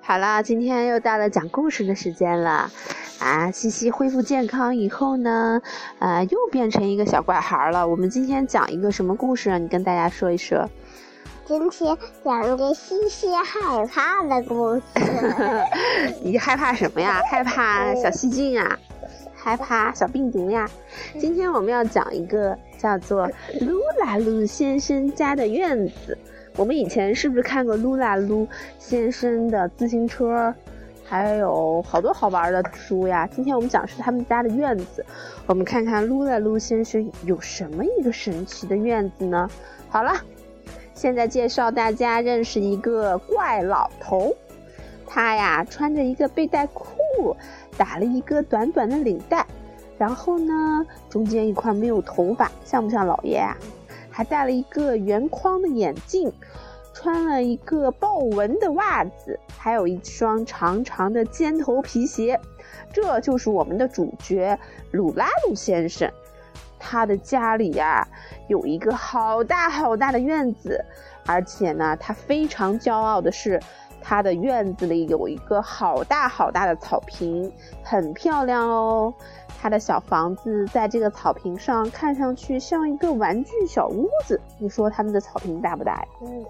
好啦，今天又到了讲故事的时间了，啊，西西恢复健康以后呢，呃，又变成一个小怪孩了。我们今天讲一个什么故事啊？你跟大家说一说。今天讲一个西西害怕的故事。你害怕什么呀？害怕小细菌呀？害怕小病毒呀？今天我们要讲一个叫做噜啦噜先生家的院子。我们以前是不是看过噜啦噜先生的自行车？还有好多好玩的书呀。今天我们讲是他们家的院子。我们看看撸啦撸先生有什么一个神奇的院子呢？好了，现在介绍大家认识一个怪老头。他呀穿着一个背带裤。打了一个短短的领带，然后呢，中间一块没有头发，像不像老爷啊？还戴了一个圆框的眼镜，穿了一个豹纹的袜子，还有一双长长的尖头皮鞋。这就是我们的主角鲁拉鲁先生。他的家里呀，有一个好大好大的院子，而且呢，他非常骄傲的是。他的院子里有一个好大好大的草坪，很漂亮哦。他的小房子在这个草坪上，看上去像一个玩具小屋子。你说他们的草坪大不大呀？嗯。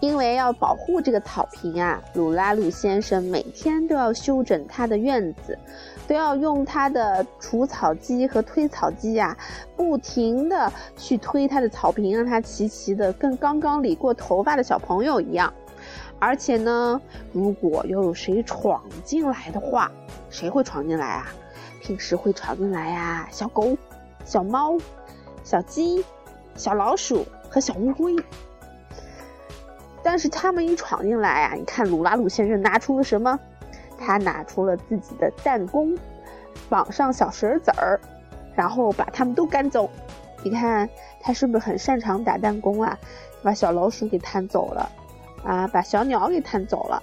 因为要保护这个草坪啊，鲁拉鲁先生每天都要修整他的院子。都要用他的除草机和推草机呀，不停的去推他的草坪，让它齐齐的，跟刚刚理过头发的小朋友一样。而且呢，如果又有谁闯进来的话，谁会闯进来啊？平时会闯进来呀，小狗、小猫、小鸡、小老鼠和小乌龟。但是他们一闯进来啊，你看鲁拉鲁先生拿出了什么？他拿出了自己的弹弓，绑上小绳子儿，然后把他们都赶走。你看他是不是很擅长打弹弓啊？把小老鼠给弹走了，啊，把小鸟给弹走了，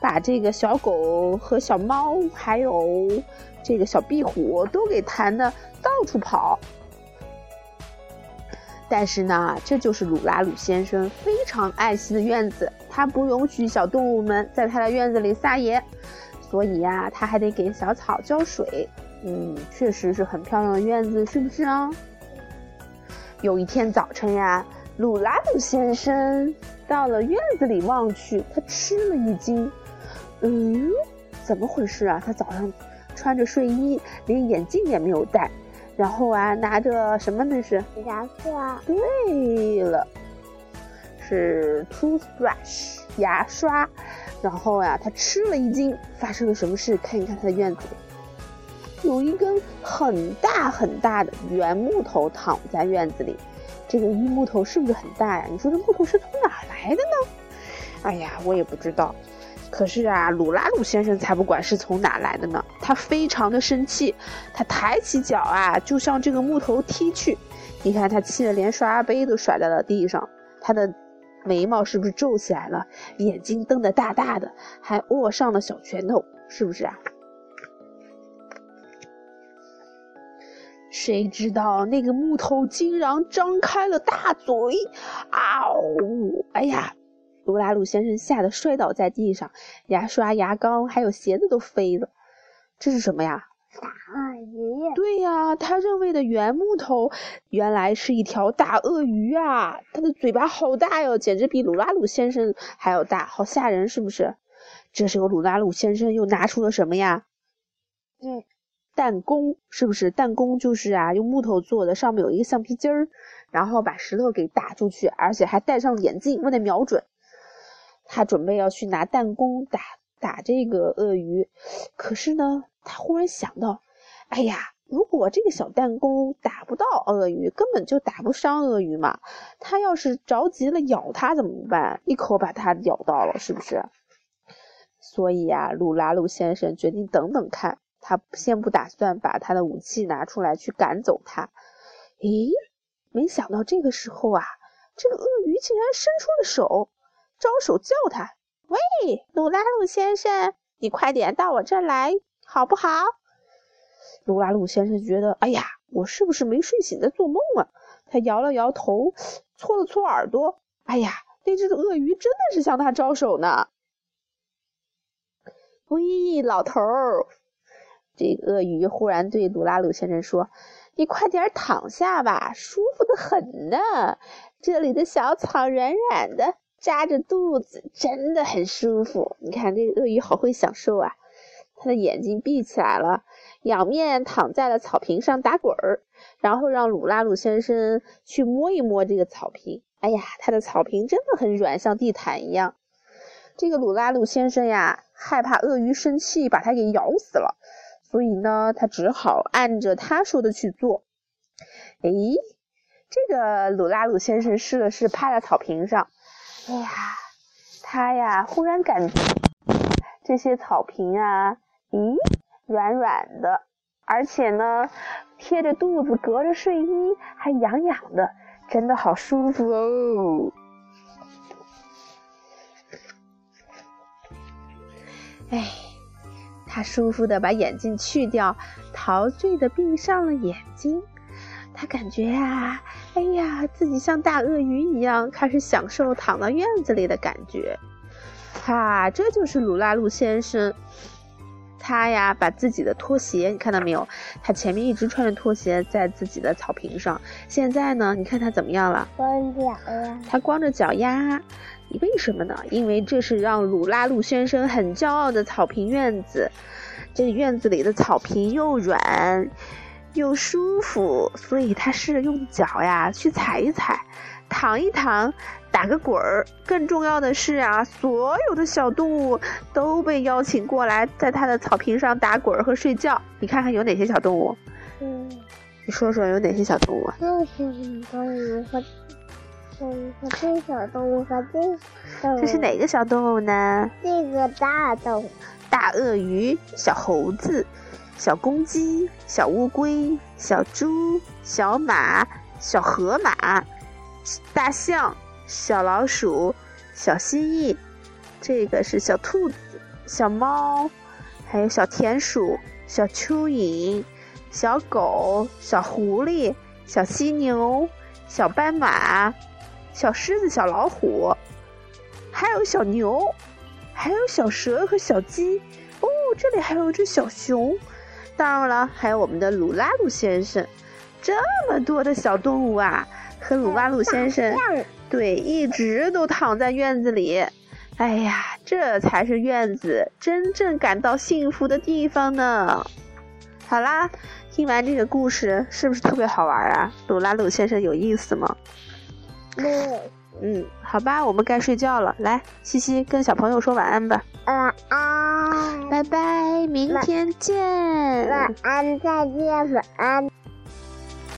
把这个小狗和小猫，还有这个小壁虎都给弹的到处跑。但是呢，这就是鲁拉鲁先生非常爱惜的院子，他不容许小动物们在他的院子里撒野。所以呀，他还得给小草浇水。嗯，确实是很漂亮的院子，是不是啊？有一天早晨呀，鲁拉鲁先生到了院子里望去，他吃了一惊。嗯，怎么回事啊？他早上穿着睡衣，连眼镜也没有戴，然后啊，拿着什么那是？牙刷。对了，是 toothbrush 牙刷。然后呀，他吃了一惊，发生了什么事？看一看他的院子里，有一根很大很大的圆木头躺在院子里。这个木头是不是很大呀？你说这木头是从哪来的呢？哎呀，我也不知道。可是啊，鲁拉鲁先生才不管是从哪来的呢，他非常的生气，他抬起脚啊，就向这个木头踢去。你看他气得连刷牙杯都甩在了地上，他的。眉毛是不是皱起来了？眼睛瞪得大大的，还握上了小拳头，是不是啊？谁知道那个木头竟然张开了大嘴！啊呜！哎呀，鲁拉鲁先生吓得摔倒在地上，牙刷、牙膏还有鞋子都飞了。这是什么呀？大鳄鱼，对呀，他认为的圆木头，原来是一条大鳄鱼啊！它的嘴巴好大哟，简直比鲁拉鲁先生还要大，好吓人，是不是？这时候鲁拉鲁先生又拿出了什么呀？嗯，弹弓，是不是？弹弓就是啊，用木头做的，上面有一个橡皮筋儿，然后把石头给打出去，而且还戴上眼镜，为了瞄准。他准备要去拿弹弓打打这个鳄鱼，可是呢？他忽然想到，哎呀，如果这个小弹弓打不到鳄鱼，根本就打不伤鳄鱼嘛。他要是着急了咬它怎么办？一口把它咬到了，是不是？所以呀，鲁拉鲁先生决定等等看。他先不打算把他的武器拿出来去赶走它。咦，没想到这个时候啊，这个鳄鱼竟然伸出了手，招手叫他：“喂，鲁拉鲁先生，你快点到我这儿来。”好不好？鲁拉鲁先生觉得，哎呀，我是不是没睡醒在做梦啊？他摇了摇头，搓了搓耳朵，哎呀，那只鳄鱼真的是向他招手呢。喂，老头儿！这鳄鱼忽然对鲁拉鲁先生说：“你快点躺下吧，舒服的很呢。这里的小草软软的，扎着肚子，真的很舒服。你看这个鳄鱼好会享受啊！他的眼睛闭起来了，仰面躺在了草坪上打滚儿，然后让鲁拉鲁先生去摸一摸这个草坪。哎呀，他的草坪真的很软，像地毯一样。这个鲁拉鲁先生呀。”害怕鳄鱼生气把他给咬死了，所以呢，他只好按着他说的去做。哎，这个鲁拉鲁先生试了试，趴在草坪上。哎呀，他呀，忽然感觉这些草坪啊，咦，软软的，而且呢，贴着肚子，隔着睡衣，还痒痒的，真的好舒服哦。哎，他舒服的把眼镜去掉，陶醉的闭上了眼睛。他感觉呀，哎呀，自己像大鳄鱼一样，开始享受躺到院子里的感觉。哈，这就是鲁拉鲁先生。他呀，把自己的拖鞋，你看到没有？他前面一直穿着拖鞋在自己的草坪上，现在呢，你看他怎么样了？光脚呀。他光着脚丫。为什么呢？因为这是让鲁拉鲁先生很骄傲的草坪院子。这个院子里的草坪又软又舒服，所以他是用脚呀去踩一踩，躺一躺，打个滚儿。更重要的是啊，所有的小动物都被邀请过来，在它的草坪上打滚儿和睡觉。你看看有哪些小动物？嗯，你说说有哪些小动物？这些动物和。这小动物和这这是哪个小动物呢？这个大动物，大鳄鱼、小猴子、小公鸡、小乌龟、小猪、小马、小河马、大象、小老鼠、小蜥蜴，这个是小兔子、小猫，还有小田鼠、小蚯蚓、小狗、小狐狸、小犀牛、小斑马。小狮子、小老虎，还有小牛，还有小蛇和小鸡。哦，这里还有一只小熊。当然了，还有我们的鲁拉鲁先生。这么多的小动物啊，和鲁拉鲁先生，对，一直都躺在院子里。哎呀，这才是院子真正感到幸福的地方呢。好啦，听完这个故事，是不是特别好玩啊？鲁拉鲁先生有意思吗？没嗯，好吧，我们该睡觉了。来，西西跟小朋友说晚安吧。晚安，拜拜，明天见。晚安，再见，晚安。